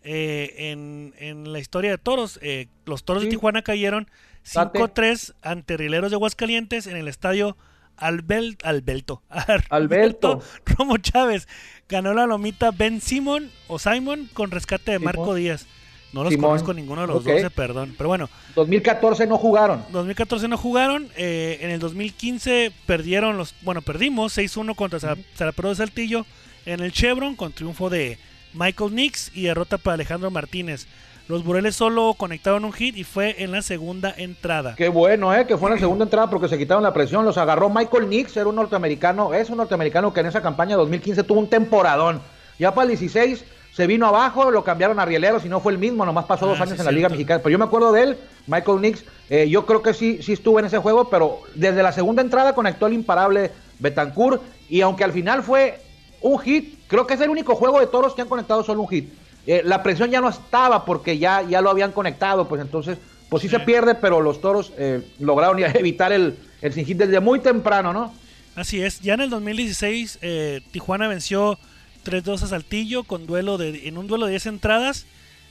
Speaker 2: eh, en, en la historia de toros. eh, los toros de. Tijuana cayeron
Speaker 1: Date.
Speaker 2: 5-3 ante Rieleros de Aguascalientes en el estadio Albel, Albelto.
Speaker 1: Alberto.
Speaker 2: Romo Chávez ganó la lomita Ben Simon o Simon con rescate de
Speaker 1: Simón.
Speaker 2: Marco Díaz. No los
Speaker 1: Simón.
Speaker 2: conozco ninguno de los
Speaker 1: Ok.
Speaker 2: dos, eh, perdón. Pero bueno,
Speaker 1: 2014 no jugaron.
Speaker 2: 2014 no jugaron. eh, en el 2015 perdieron los. Bueno, perdimos 6-1 contra Sarapero de Saltillo. En el Chevron con triunfo de Michael Nix y derrota para Alejandro Martínez. Los Bureles solo conectaron un hit y fue en la segunda entrada.
Speaker 1: Qué bueno, ¿eh? Que fue en la segunda entrada porque se quitaron la presión. Los agarró Michael Nix, era un norteamericano. Es un norteamericano que en esa campaña 2015 tuvo un temporadón. Ya para el 16 se vino abajo, lo cambiaron a Rieleros y no fue el mismo. Nomás pasó
Speaker 2: Ah,
Speaker 1: dos
Speaker 2: sí,
Speaker 1: años en la Liga. Mexicana. Pero yo me acuerdo de él, Michael Nix. eh, yo creo que sí, sí estuvo en ese juego, pero desde la segunda entrada conectó el imparable Betancourt. Y aunque al final fue un hit, creo que es el único juego de toros que han conectado solo un hit. Eh, la presión ya no estaba porque ya, ya lo habían conectado, pues entonces, pues sí,
Speaker 2: Sí.
Speaker 1: se pierde, pero los toros eh, lograron evitar el, el sin hit desde muy temprano, ¿no?
Speaker 2: Así es, ya en el 2016 eh, Tijuana venció 3-2 a Saltillo con duelo de, en un duelo de 10 entradas.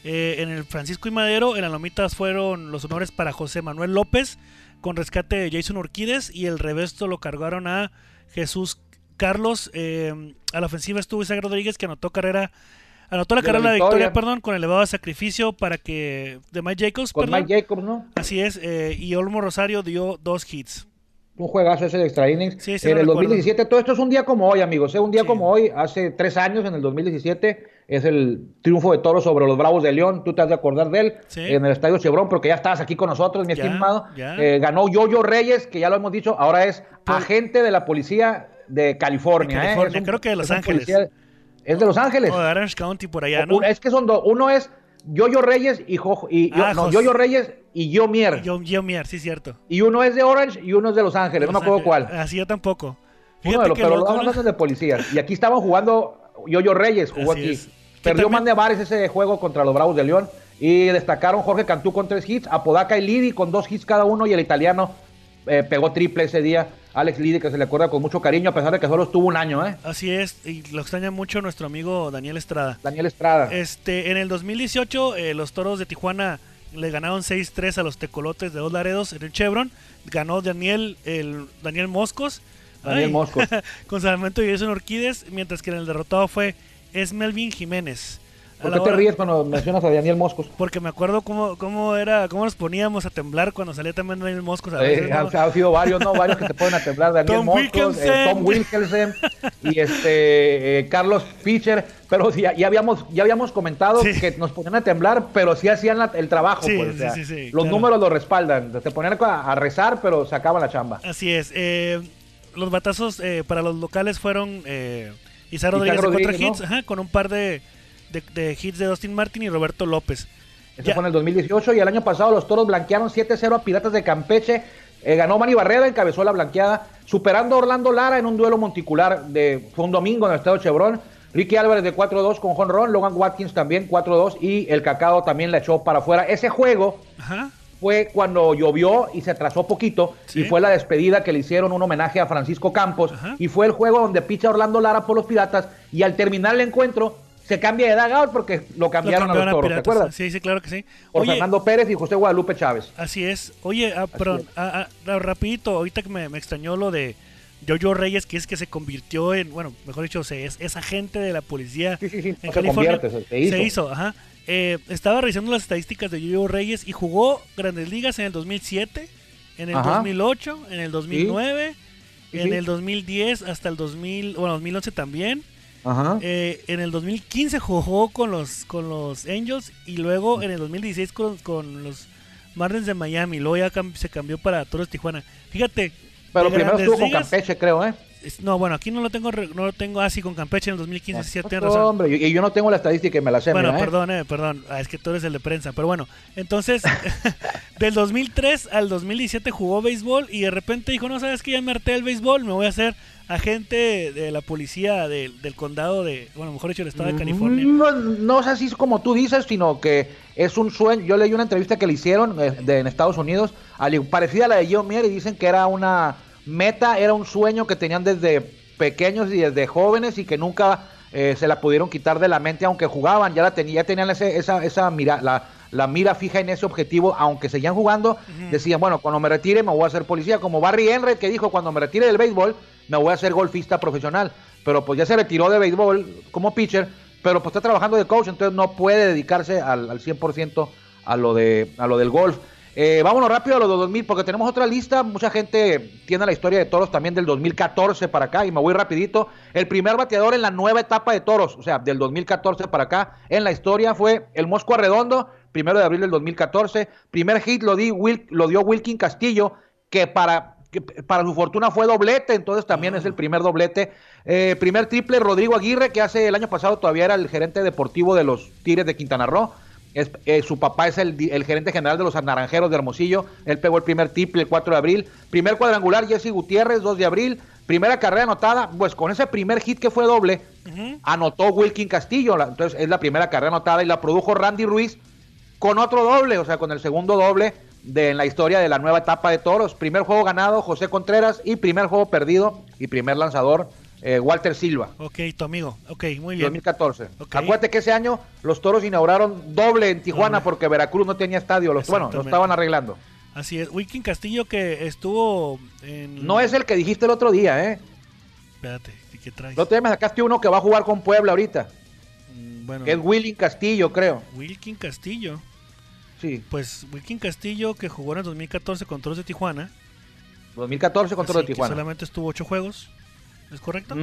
Speaker 2: En el Francisco y Madero, en las lomitas fueron los honores para José Manuel López con rescate de Jason Urquides y el revesto lo cargaron a Jesús Carlos. eh, a la ofensiva estuvo Isaac Rodríguez que anotó carrera. Anotó la
Speaker 1: De la
Speaker 2: carrera de la victoria, perdón, con elevado sacrificio para que de Mike Jacobs,
Speaker 1: Con
Speaker 2: perdón.
Speaker 1: Mike Jacobs, ¿no?
Speaker 2: Así es, eh, y Olmo Rosario dio dos hits.
Speaker 1: Un juegazo ese de extra innings.
Speaker 2: Sí, sí
Speaker 1: en
Speaker 2: lo
Speaker 1: el
Speaker 2: recuerdo.
Speaker 1: 2017, todo esto es un día como hoy, amigos. ¿eh? Un día
Speaker 2: Sí.
Speaker 1: como hoy, hace tres años, en el 2017, es el triunfo de Toros sobre los Bravos de León. Tú te has de acordar de él
Speaker 2: Sí.
Speaker 1: en el Estadio Chevron, porque ya estabas aquí con nosotros, mi
Speaker 2: Ya,
Speaker 1: estimado.
Speaker 2: ya.
Speaker 1: Eh, ganó Yoyo Reyes, que ya lo hemos dicho, ahora es agente de la policía de California.
Speaker 2: De
Speaker 1: ¿eh?
Speaker 2: California, creo que de Los Ángeles.
Speaker 1: policía- Es de Los Ángeles.
Speaker 2: O de Orange County por allá, ¿no?
Speaker 1: Es que son dos. Uno es Yoyo Reyes y, Jo- y
Speaker 2: Ah,
Speaker 1: no, Yoyo Reyes y Yo Mier.
Speaker 2: Yo, yo Mier, sí, cierto.
Speaker 1: Y uno es de Orange y uno es de Los Ángeles. no me acuerdo cuál.
Speaker 2: Así yo tampoco.
Speaker 1: Uno
Speaker 2: Fíjate
Speaker 1: de los,
Speaker 2: que
Speaker 1: pero los
Speaker 2: loco,
Speaker 1: dos
Speaker 2: ¿no?
Speaker 1: son de policías. Y aquí estaban jugando Yoyo Reyes, jugó
Speaker 2: Así
Speaker 1: aquí.
Speaker 2: es.
Speaker 1: Perdió
Speaker 2: también-
Speaker 1: más de bares ese juego contra los Bravos de León. Y destacaron Jorge Cantú con tres hits, Apodaca y Lidi con dos hits cada uno. Y el italiano eh, pegó triple ese día. Alex Lidi, que se le acuerda con mucho cariño, a pesar de que solo estuvo un año, ¿eh?
Speaker 2: Así es, y lo extraña mucho nuestro amigo Daniel Estrada.
Speaker 1: Daniel Estrada.
Speaker 2: Este, en el 2018, eh, los toros de Tijuana le ganaron 6-3 a los tecolotes de Dos Laredos en el Chevron. Ganó Daniel, el, Daniel Moscos.
Speaker 1: Daniel Moscos.
Speaker 2: con Salvamento y Jason Orquídez, mientras que en el derrotado fue Esmelvin Jiménez.
Speaker 1: ¿Por qué te ríes cuando mencionas a Daniel Moscos?
Speaker 2: Porque me acuerdo cómo, cómo era, cómo nos poníamos a temblar cuando salía también Daniel Moscos. A
Speaker 1: Eh,
Speaker 2: veces, ¿no?
Speaker 1: han, han sido varios, ¿no? Varios que te pueden a temblar. Daniel
Speaker 2: Tom
Speaker 1: Moscos, eh. Tom Wilkelsen y este eh, Carlos Fischer. Pero sí, ya, ya habíamos, ya habíamos comentado
Speaker 2: Sí.
Speaker 1: que nos ponían a temblar, pero sí hacían la- el trabajo.
Speaker 2: Sí,
Speaker 1: pues, o sea,
Speaker 2: sí, sí,
Speaker 1: los
Speaker 2: claro.
Speaker 1: números lo respaldan. Te ponían a, a rezar, pero sacaban la chamba.
Speaker 2: Así es. eh, los batazos eh, para los locales fueron eh, Isaac Rodríguez
Speaker 1: Isaac
Speaker 2: de
Speaker 1: Rodríguez,
Speaker 2: hits, ajá, con un par de, de- de hits de Dustin Martin y Roberto López.
Speaker 1: Eso
Speaker 2: Ya-
Speaker 1: fue en el 2018 y el año pasado los toros blanquearon 7-0 a Piratas de Campeche. Eh, ganó Manny Barrera, encabezó la blanqueada, superando a Orlando Lara en un duelo monticular de fue un domingo en el Estado Chevron. Ricky Álvarez de 4-2 con Ron Logan Watkins también 4-2 y el Cacao también la echó para afuera. Ese juego
Speaker 2: Ajá.
Speaker 1: fue cuando llovió y se atrasó poquito
Speaker 2: Sí.
Speaker 1: y fue la despedida que le hicieron un homenaje a Francisco Campos
Speaker 2: Ajá.
Speaker 1: y fue el juego donde picha Orlando Lara por los Piratas y al terminar el encuentro se cambia de dugout porque lo
Speaker 2: Lo
Speaker 1: cambiaron, a
Speaker 2: cambiaron
Speaker 1: los toros, ¿te acuerdas?
Speaker 2: Sí, sí, claro que sí.
Speaker 1: Por
Speaker 2: Oye,
Speaker 1: Fernando Pérez y José Guadalupe Chávez.
Speaker 2: así es. Oye, ah, perdón,
Speaker 1: es.
Speaker 2: ah, ah, rapidito, ahorita que me, me extrañó lo de Jojo Reyes, que es que se convirtió en, bueno, mejor dicho, se, es, es agente de la policía
Speaker 1: Sí, sí, sí,
Speaker 2: en
Speaker 1: no se
Speaker 2: California.
Speaker 1: convierte, se- se hizo.
Speaker 2: ajá. Eh, estaba revisando las estadísticas de Jojo Reyes y jugó Grandes Ligas en el 2007, en el
Speaker 1: Ajá.
Speaker 2: 2008, en el 2009,
Speaker 1: Sí,
Speaker 2: en el 2010 hasta el 2000, bueno, 2011 también.
Speaker 1: Ajá.
Speaker 2: Eh, en el 2015 jugó con los con los Angels y luego en el 2016 con, con los Marlins de Miami. Luego ya cam- se cambió para Toros Tijuana. Fíjate.
Speaker 1: Pero primero estuvo con Campeche, creo, ¿eh?
Speaker 2: no, bueno, aquí no lo tengo no lo tengo así con Campeche en el 2015, sí,
Speaker 1: No,
Speaker 2: razón.
Speaker 1: Hombre, y yo no tengo la estadística y me la sé,
Speaker 2: Bueno,
Speaker 1: mira, ¿eh?
Speaker 2: perdón, eh, perdón. Ah, es que tú eres el de prensa. Pero bueno, entonces, del 2003 al 2017 jugó béisbol y de repente dijo, no, sabes que ya me harté del béisbol, me voy a hacer agente de la policía del- del condado de, bueno, mejor dicho, el estado de California.
Speaker 1: No, no es así como tú dices, sino que es un sueño. Yo leí una entrevista que le hicieron eh, de, en Estados Unidos, parecida a la de Joe Mier, y dicen que era una meta, era un sueño que tenían desde pequeños y desde jóvenes y que nunca eh, se la pudieron quitar de la mente, aunque jugaban, ya la tenía, ya tenían ese- esa, esa mira, la, la mira fija en ese objetivo, aunque seguían jugando, decían, bueno, cuando me retire me voy a hacer policía, como Barry Henry que dijo, cuando me retire del béisbol me voy a hacer golfista profesional, pero pues ya se retiró de béisbol como pitcher, pero pues está trabajando de coach, entonces no puede dedicarse al, al 100% a lo, de, a lo del golf. Eh, vámonos rápido a lo de 2000 porque tenemos otra lista. Mucha gente tiene la historia de toros también del 2014 para acá y me voy rapidito. El primer bateador en la nueva etapa de toros, o sea, del 2014 para acá en la historia fue el Mosco Arredondo, primero de abril del 2014. Primer hit lo, di Wil- lo dio Wilkin Castillo, que para, que para su fortuna fue doblete, entonces también es el primer doblete. Eh, primer triple Rodrigo Aguirre, que hace el año pasado todavía era el gerente deportivo de los Tigres de Quintana Roo. Es- eh, su papá es el, gerente general de los Naranjeros de Hermosillo. Él pegó el primer triple el 4 de abril. Primer cuadrangular Jesse Gutiérrez, 2 de abril. Primera carrera anotada, pues con ese primer hit que fue doble, anotó Wilkin Castillo. La- Entonces es la primera carrera anotada y la produjo Randy Ruiz con otro doble, o sea, con el segundo doble de en la historia de la nueva etapa de toros. Primer juego ganado, José Contreras, y primer juego perdido y primer lanzador, eh, Walter Silva.
Speaker 2: Ok, tu amigo. Ok, muy bien.
Speaker 1: 2014.
Speaker 2: Ok.
Speaker 1: Acuérdate que ese año los toros inauguraron doble en Tijuana
Speaker 2: Doble.
Speaker 1: porque Veracruz no tenía estadio. Los, bueno, lo estaban arreglando.
Speaker 2: Así es. Wilkin Castillo que estuvo en...
Speaker 1: No es el que dijiste el otro día, ¿eh?
Speaker 2: Espérate, ¿y ¿qué traes?
Speaker 1: Otro día me sacaste uno que va a jugar con Puebla ahorita,
Speaker 2: Mm, Bueno,
Speaker 1: que es Willing Castillo, creo.
Speaker 2: Wilkin Castillo.
Speaker 1: Sí.
Speaker 2: Pues Wilkin Castillo que jugó en el 2014 con Toros de Tijuana.
Speaker 1: 2014 contra
Speaker 2: Así
Speaker 1: los de Tijuana.
Speaker 2: solamente estuvo ocho juegos. ¿Es correcto?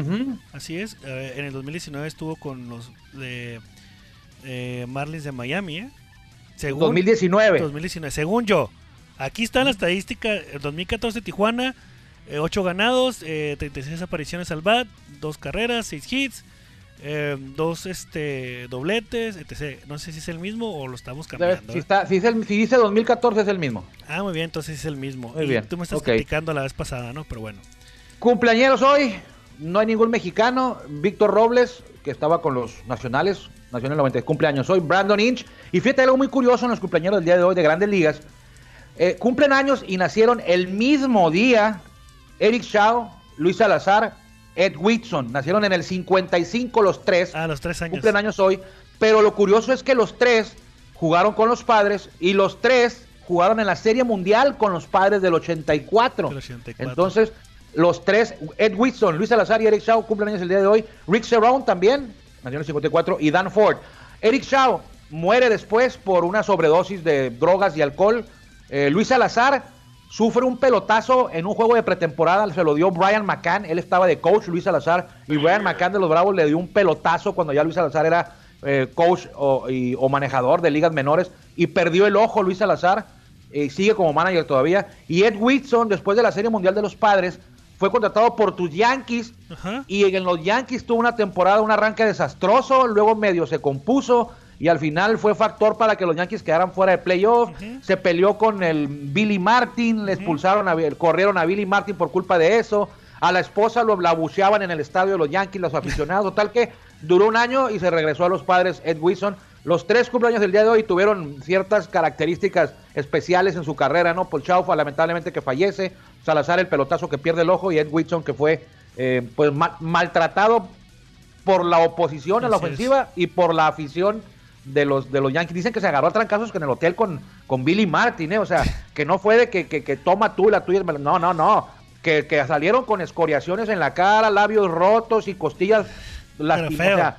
Speaker 2: Así es. Eh, en el 2019 estuvo con los de eh, Marlins de Miami, ¿eh? Según
Speaker 1: 2019.
Speaker 2: 2019. Según yo. Aquí está la estadística. El 2014 Tijuana, 8 ganados, eh, 36 apariciones al bat, 2 carreras, 6 hits, eh, 2 este, dobletes, etc. No sé si es el mismo o lo estamos cambiando.
Speaker 1: Si,
Speaker 2: ¿eh?
Speaker 1: está, si, es el- si dice 2014 es el mismo.
Speaker 2: Ah, muy bien, entonces es el mismo.
Speaker 1: Muy
Speaker 2: Y
Speaker 1: bien,
Speaker 2: Tú me estás
Speaker 1: ok.
Speaker 2: criticando la vez pasada, ¿no? Pero bueno.
Speaker 1: Cumpleañeros hoy, no hay ningún mexicano. Víctor Robles, que estaba con los nacionales, Nacional 90, cumpleaños hoy. Brandon Inch. Y fíjate algo muy curioso en los cumpleaños del día de hoy de Grandes Ligas. Eh, cumplen años y nacieron el mismo día Eric Shaw, Luis Salazar, Ed Whitson. Nacieron en el 55 los tres.
Speaker 2: A los tres años.
Speaker 1: cumplen años hoy. Pero lo curioso es que los tres jugaron con los padres y los tres jugaron en la Serie Mundial con los padres del 84.
Speaker 2: Del 84.
Speaker 1: Entonces, los tres, Ed Whitson, Luis Salazar y Eric Shaw cumplen años el día de hoy. Rick Cerrone también, nació en el 54, y Dan Ford. Eric Shaw muere después por una sobredosis de drogas y alcohol. Eh, Luis Salazar sufre un pelotazo en un juego de pretemporada, se lo dio Brian McCann, él estaba de coach, Luis Salazar, y Brian McCann de los Bravos le dio un pelotazo cuando ya Luis Salazar era eh, coach o manejador de ligas menores, y perdió el ojo Luis Salazar, eh, sigue como manager todavía, y Ed Whitson, después de la Serie Mundial de los Padres, fue contratado por tus Yankees,
Speaker 2: Ajá.
Speaker 1: y en los Yankees tuvo una temporada, un arranque desastroso, luego medio se compuso y al final fue factor para que los Yankees quedaran fuera de playoff. Se peleó con el Billy Martin, le expulsaron, a, corrieron a Billy Martin por culpa de eso. A la esposa lo, la buceaban en el estadio de los Yankees, los aficionados. Total que duró un año y se regresó a los padres Ed Wilson. Los tres cumpleaños del día de hoy tuvieron ciertas características especiales en su carrera, ¿no? Paul Chaufa, lamentablemente, que fallece. Salazar, el pelotazo que pierde el ojo. Y Ed Wilson, que fue eh, pues ma- maltratado por la oposición a la
Speaker 2: es.
Speaker 1: ofensiva y por la afición de los de los Yankees. Dicen que se agarró a trancazos en el hotel con, con Billy Martin, ¿eh? O sea, que no fue de que, que, que toma tú la tuya. No, no, no. Que, que salieron con escoriaciones en la cara, labios rotos y costillas lastimadas.
Speaker 2: feo.
Speaker 1: O sea,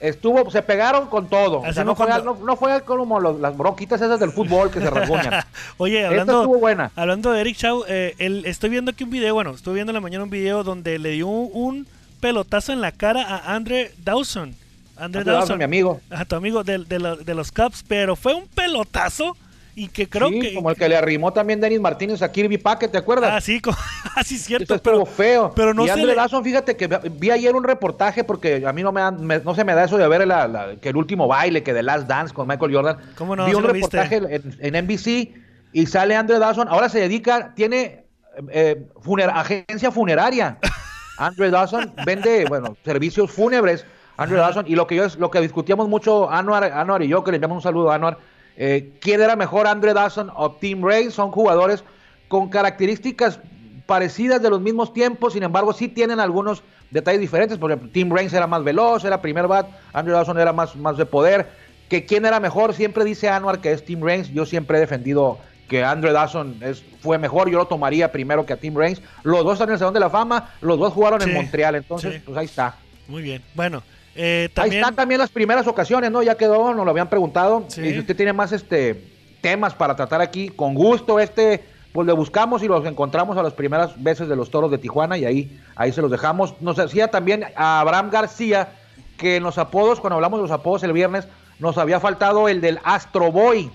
Speaker 1: estuvo, se pegaron con todo. O sea, no, fue,
Speaker 2: cuando-
Speaker 1: no, no fue como los- las bronquitas esas del fútbol que se rasguñan.
Speaker 2: Oye, hablando,
Speaker 1: estuvo buena.
Speaker 2: hablando de Eric Shaw, eh, el- estoy viendo aquí un video, bueno, estoy viendo en la mañana un video donde le dio un, pelotazo en la cara a Andre Dawson. Andre
Speaker 1: Andre Dawson,
Speaker 2: Dawson,
Speaker 1: mi amigo.
Speaker 2: A tu amigo de, de de los Cubs, pero fue un pelotazo y que creo
Speaker 1: Sí,
Speaker 2: que...
Speaker 1: como el que le arrimó también Denis Martínez a Kirby Packett, ¿te acuerdas?
Speaker 2: Ah, sí, co- ah,
Speaker 1: Eso
Speaker 2: cierto,
Speaker 1: estuvo
Speaker 2: pero,
Speaker 1: feo.
Speaker 2: pero no
Speaker 1: y
Speaker 2: se
Speaker 1: Andre
Speaker 2: le-
Speaker 1: fíjate que vi- ayer un reportaje porque a mí no me, dan- me- no se me da eso de ver la- la- que el último baile, que de Last Dance con Michael Jordan.
Speaker 2: ¿Cómo no?
Speaker 1: Vi un reportaje en, en NBC y sale Andre Dawson. Ahora se dedica, tiene eh, funer- agencia funeraria. Andre Dawson vende, bueno, servicios fúnebres. Andre Dawson y lo que yo es lo que discutíamos mucho Anuar, Anuar y yo que le enviamos un saludo a Anuar. Eh, ¿Quién era mejor, Andre Dawson o Tim Ray? Son jugadores con características parecidas de los mismos tiempos, sin embargo, sí tienen algunos detalles diferentes. Por ejemplo, Tim Raines era más veloz, era primer bat, Andrew Dawson era más, más de poder. Que quién era mejor, siempre dice Anwar que es Tim Raines. Yo siempre he defendido que Andrew Dawson es, fue mejor, yo lo tomaría primero que a Tim Raines. Los dos están en el Salón de la Fama, los dos jugaron
Speaker 2: Sí,
Speaker 1: en Montreal, entonces,
Speaker 2: sí.
Speaker 1: pues ahí está.
Speaker 2: Muy bien, bueno, eh,
Speaker 1: Ahí están también las primeras ocasiones, ¿no? Ya quedó, nos lo habían preguntado.
Speaker 2: Sí.
Speaker 1: Y si usted tiene más este temas para tratar aquí, con gusto, este, pues le buscamos y los encontramos a las primeras veces de los toros de Tijuana y ahí, ahí se los dejamos. Nos decía también a Abraham García que en los apodos, cuando hablamos de los apodos el viernes, nos había faltado el del Astro Boy,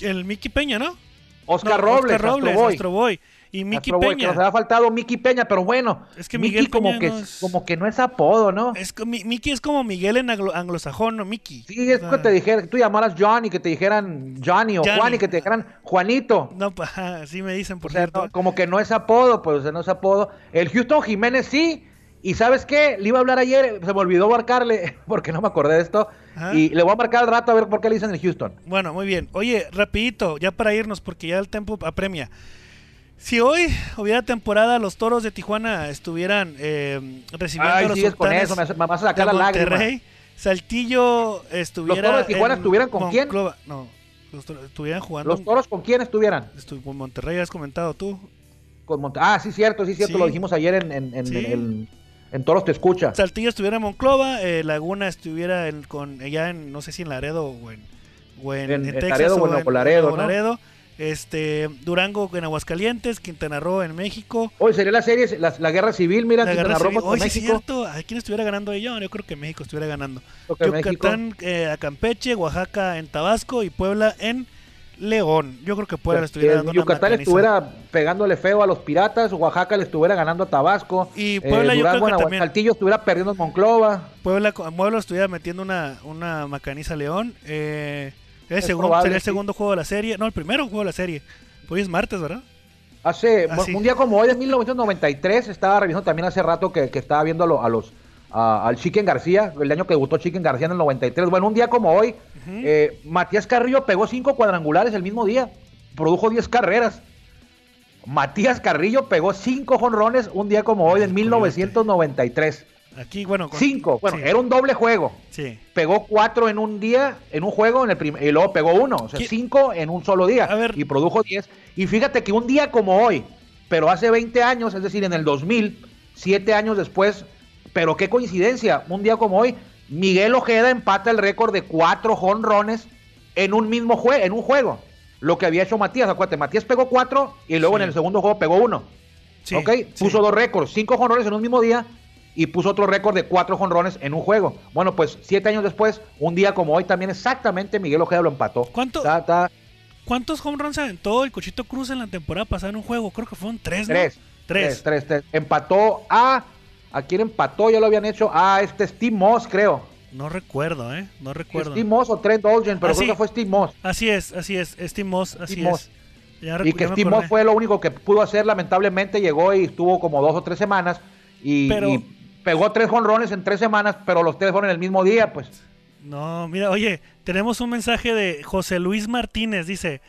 Speaker 2: El Mickey Peña, ¿no?
Speaker 1: Oscar
Speaker 2: No,
Speaker 1: Robles,
Speaker 2: Oscar Robles,
Speaker 1: Astro Boy.
Speaker 2: Astro Boy. Y Mickey
Speaker 1: Astro Boy, que
Speaker 2: Peña.
Speaker 1: nos había faltado Mickey Peña, pero bueno,
Speaker 2: Es que
Speaker 1: Mickey
Speaker 2: Miguel
Speaker 1: como
Speaker 2: Peña
Speaker 1: que,
Speaker 2: no es-
Speaker 1: como que no es apodo, ¿no?
Speaker 2: Es que Mi- Mickey es como Miguel en anglo- anglosajón, ¿no? Mickey.
Speaker 1: Sí, es
Speaker 2: O
Speaker 1: que te dijeran, tú llamaras John y que te dijeran Johnny o
Speaker 2: Johnny.
Speaker 1: Juan y que te dijeran Juanito.
Speaker 2: No, pa- así me dicen, por
Speaker 1: O sea,
Speaker 2: cierto.
Speaker 1: no, como que no es apodo, pues o sea, no es apodo. El Houston Jiménez sí. Y sabes qué, le iba a hablar ayer, se me olvidó marcarle, porque no me acordé de esto.
Speaker 2: Ajá.
Speaker 1: Y le voy a marcar al rato a ver por qué le dicen el Houston.
Speaker 2: Bueno, muy bien. Oye, rapidito, ya para irnos, porque ya el tiempo apremia. Si hoy hubiera temporada, los toros de Tijuana estuvieran eh, recibiendo
Speaker 1: Ay,
Speaker 2: a los
Speaker 1: con eso, me, vas a sacar
Speaker 2: de
Speaker 1: la lágrima.
Speaker 2: Monterrey, Saltillo estuviera.
Speaker 1: ¿Los Toros de Tijuana estuvieran con quién?
Speaker 2: No, los toros estuvieran jugando.
Speaker 1: ¿Los toros con quién estuvieran?
Speaker 2: estu- con Monterrey, has comentado tú.
Speaker 1: Con ah, sí, cierto, sí, cierto,
Speaker 2: Sí.
Speaker 1: lo dijimos ayer en, en, en,
Speaker 2: Sí.
Speaker 1: en- en Toros Te Escucha.
Speaker 2: Saltillo estuviera en Monclova, eh, Laguna estuviera en- con ya en, no sé si en Laredo o en, o en, Texas
Speaker 1: Laredo
Speaker 2: o
Speaker 1: en Laredo, ¿no?
Speaker 2: Laredo. Este, Durango en Aguascalientes, Quintana Roo en México.
Speaker 1: Hoy sería la serie, la, la guerra civil, mira,
Speaker 2: La
Speaker 1: Quintana Roo contra
Speaker 2: sí es cierto. ¿A quién estuviera ganando ahí? Yo, yo creo que México estuviera ganando. Yucatán eh, a Campeche, Oaxaca en Tabasco y Puebla en León. Yo creo que Puebla le estuviera
Speaker 1: Que
Speaker 2: dando
Speaker 1: Yucatán le estuviera pegándole feo a los piratas, Oaxaca le estuviera ganando a Tabasco,
Speaker 2: Y
Speaker 1: eh,
Speaker 2: Puebla yo
Speaker 1: Durango
Speaker 2: creo
Speaker 1: en
Speaker 2: que también.
Speaker 1: Aguascaltillo estuviera perdiendo en Monclova.
Speaker 2: Puebla, Puebla estuviera metiendo una, una macaniza a León. Eh, el
Speaker 1: Es
Speaker 2: segundo,
Speaker 1: probable,
Speaker 2: sería el
Speaker 1: sí.
Speaker 2: segundo juego de la serie. No, el primero juego de la serie. Hoy es martes, ¿verdad?
Speaker 1: Hace
Speaker 2: Ah, sí.
Speaker 1: un día como hoy, en 1993, estaba revisando también hace rato que, que estaba viendo a, lo- a los a- al Chicken García, el año que debutó Chicken García en el 93. Bueno, un día como hoy, eh, Matías Carrillo pegó cinco cuadrangulares el mismo día, produjo 10 carreras. Matías Carrillo pegó cinco jonrones un día como hoy en 1993.
Speaker 2: Aquí, bueno. con-
Speaker 1: Cinco. Bueno,
Speaker 2: sí,
Speaker 1: era un doble juego.
Speaker 2: sí.
Speaker 1: Pegó cuatro en un día, en un juego, en el prim- y luego pegó uno. O sea,
Speaker 2: ¿Qué?
Speaker 1: cinco en un solo día.
Speaker 2: A ver.
Speaker 1: Y produjo diez. Y fíjate que un día como hoy, pero hace 20 años, es decir, en el 2000, siete años después, pero qué coincidencia, un día como hoy, Miguel Ojeda empata el récord de cuatro jonrones en un mismo juego, en un juego. Lo que había hecho Matías, acuérdate, Matías pegó cuatro y luego
Speaker 2: Sí.
Speaker 1: en el segundo juego pegó uno.
Speaker 2: sí,
Speaker 1: ¿Ok?
Speaker 2: sí.
Speaker 1: Puso dos récords, cinco jonrones en un mismo día y puso otro récord de cuatro jonrones en un juego. Bueno, pues siete años después, un día como hoy también exactamente Miguel Ojeda lo empató.
Speaker 2: ¿Cuánto? ¿Cuántos home runs aventó el Cochito Cruz en la temporada pasada en un juego? Creo que fueron tres, ¿no?
Speaker 1: tres,
Speaker 2: Tres.
Speaker 1: tres, tres, tres. Empató a... ¿A quién empató? Ya lo habían hecho. A este Steve Moss, creo.
Speaker 2: No recuerdo, ¿eh? No recuerdo.
Speaker 1: Steve Moss o Trent Olgen, pero
Speaker 2: Ah,
Speaker 1: creo que fue Steve Moss.
Speaker 2: Así es, así es. Steve Moss, así
Speaker 1: Steve Moss.
Speaker 2: es. Ya
Speaker 1: Y que Steve. Moss fue lo único que pudo hacer, lamentablemente llegó y estuvo como dos o tres semanas y,
Speaker 2: Pero-
Speaker 1: y pegó tres jonrones en tres semanas, pero los tres fueron el mismo día, pues.
Speaker 2: No, mira, oye, tenemos un mensaje de José Luis Martínez. Dice: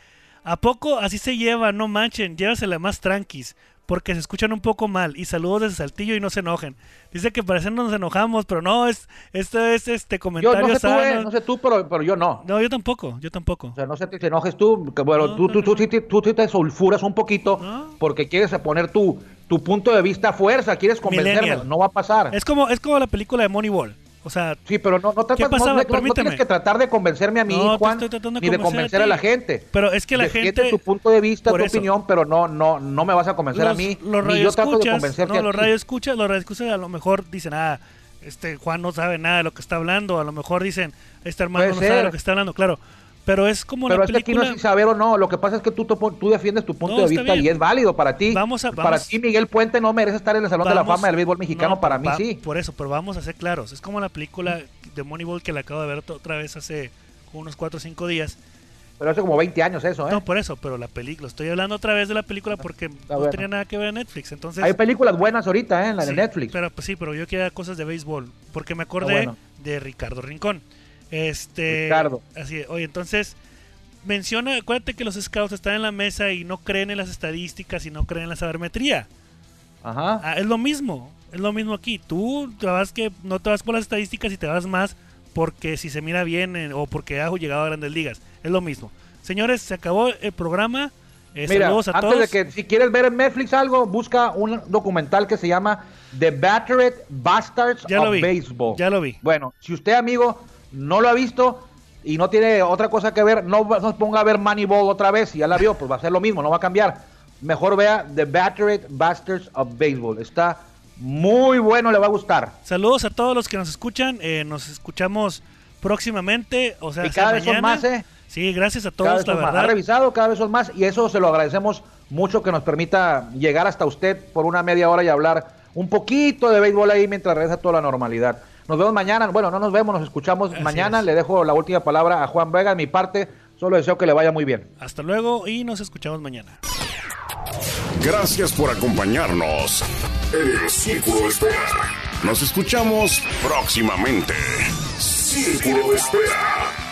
Speaker 2: ¿A poco así se lleva? No manchen, llévasela más tranquis. Porque se escuchan un poco mal. Y saludos desde Saltillo y no se enojen. Dice que parece no nos enojamos, pero no, es, esto es este
Speaker 1: Yo
Speaker 2: comentario
Speaker 1: no sé tú, eh,
Speaker 2: sano.
Speaker 1: no sé tú, pero, pero yo no.
Speaker 2: No, yo tampoco, yo tampoco.
Speaker 1: O sea, no sé si te enojes tú, que bueno,
Speaker 2: No,
Speaker 1: tú, tú,
Speaker 2: no,
Speaker 1: tú, sí te- tú sí te sulfuras un poquito porque quieres poner tu, tu punto de vista fuerza, quieres convencerme,
Speaker 2: Millennial.
Speaker 1: no va a pasar.
Speaker 2: Es como, es como la película de Moneyball. O sea,
Speaker 1: Sí, pero no, no, tratas- no- no- no tienes que tratar de convencerme a mí, Juan,
Speaker 2: de
Speaker 1: ni de
Speaker 2: convencer a
Speaker 1: a, la gente.
Speaker 2: pero es que la
Speaker 1: Defiende
Speaker 2: gente.
Speaker 1: tu punto de vista, tu
Speaker 2: eso.
Speaker 1: opinión, pero no, no, no me vas a convencer a mí,
Speaker 2: los
Speaker 1: ni yo trato de convencerte
Speaker 2: no,
Speaker 1: a
Speaker 2: los
Speaker 1: ti.
Speaker 2: radioescuchas, los radioescuchas a lo mejor dicen, ah, este Juan no sabe nada de lo que está hablando, a lo mejor dicen, este hermano
Speaker 1: Puede
Speaker 2: no sabe de
Speaker 1: ser.
Speaker 2: lo que está hablando, claro. Pero es como
Speaker 1: Pero
Speaker 2: la
Speaker 1: es que aquí no
Speaker 2: película.
Speaker 1: es saber o no. Lo que pasa es que tú, tú, defiendes tu punto
Speaker 2: No,
Speaker 1: de vista
Speaker 2: bien.
Speaker 1: y es válido para ti.
Speaker 2: Vamos a-
Speaker 1: para
Speaker 2: vamos-
Speaker 1: ti, Miguel Puente, no merece estar en el Salón de la
Speaker 2: Vamos-
Speaker 1: Fama del béisbol mexicano.
Speaker 2: no,
Speaker 1: para mí
Speaker 2: va-
Speaker 1: sí.
Speaker 2: Por eso, pero vamos a ser claros. Es como la película de Moneyball que la acabo de ver otra- vez hace unos 4 o 5 días.
Speaker 1: Pero hace como 20 años eso, ¿eh?
Speaker 2: No, por eso, pero la película. Estoy hablando otra vez de la película porque no tenía nada que ver en Netflix. Entonces,
Speaker 1: Hay películas buenas ahorita, ¿eh? En la de
Speaker 2: Sí,
Speaker 1: Netflix.
Speaker 2: Pero pues sí, pero yo quería cosas de béisbol. Porque me acordé
Speaker 1: Ah, bueno.
Speaker 2: de Ricardo Rincón. Este.
Speaker 1: Ricardo.
Speaker 2: Así es. Oye, entonces. Menciona, acuérdate que los scouts están en la mesa y no creen en las estadísticas y no creen en la sabermetría.
Speaker 1: Ajá.
Speaker 2: Ah, es lo mismo, es lo mismo aquí. Tú te vas que no te vas por las estadísticas y te vas más porque si se mira bien eh, o porque ha llegado a grandes ligas. Es lo mismo. Señores, se acabó el programa. Eh,
Speaker 1: Mira,
Speaker 2: saludos a
Speaker 1: antes
Speaker 2: todos.
Speaker 1: de que si quieres ver en Netflix algo, busca un documental que se llama The Battered Bastards
Speaker 2: Ya lo
Speaker 1: of
Speaker 2: vi,
Speaker 1: Baseball.
Speaker 2: ya lo vi.
Speaker 1: Bueno, si usted, amigo, no lo ha visto y no tiene otra cosa que ver, no, va- no se ponga a ver Moneyball otra vez. Si ya la vio, pues va a ser lo mismo, no va a cambiar. Mejor vea The Battered Bastards of Baseball. Está muy bueno, le va a gustar.
Speaker 2: Saludos a todos los que nos escuchan. eh, nos escuchamos próximamente. O sea,
Speaker 1: Y cada vez son más, ¿eh?
Speaker 2: Sí, gracias a todos, la
Speaker 1: más. Ha
Speaker 2: verdad.
Speaker 1: revisado, cada vez son más y eso se lo agradecemos mucho que nos permita llegar hasta usted por una media hora y hablar un poquito de béisbol ahí mientras regresa toda la normalidad. Nos vemos mañana, bueno, no nos vemos, nos escuchamos
Speaker 2: Así
Speaker 1: mañana.
Speaker 2: es.
Speaker 1: Le dejo la última palabra a Juan Vega. De mi parte, solo deseo que le vaya muy bien.
Speaker 2: Hasta luego y nos escuchamos mañana.
Speaker 3: Gracias por acompañarnos en el Círculo de Espera. Nos escuchamos próximamente. Círculo de Espera.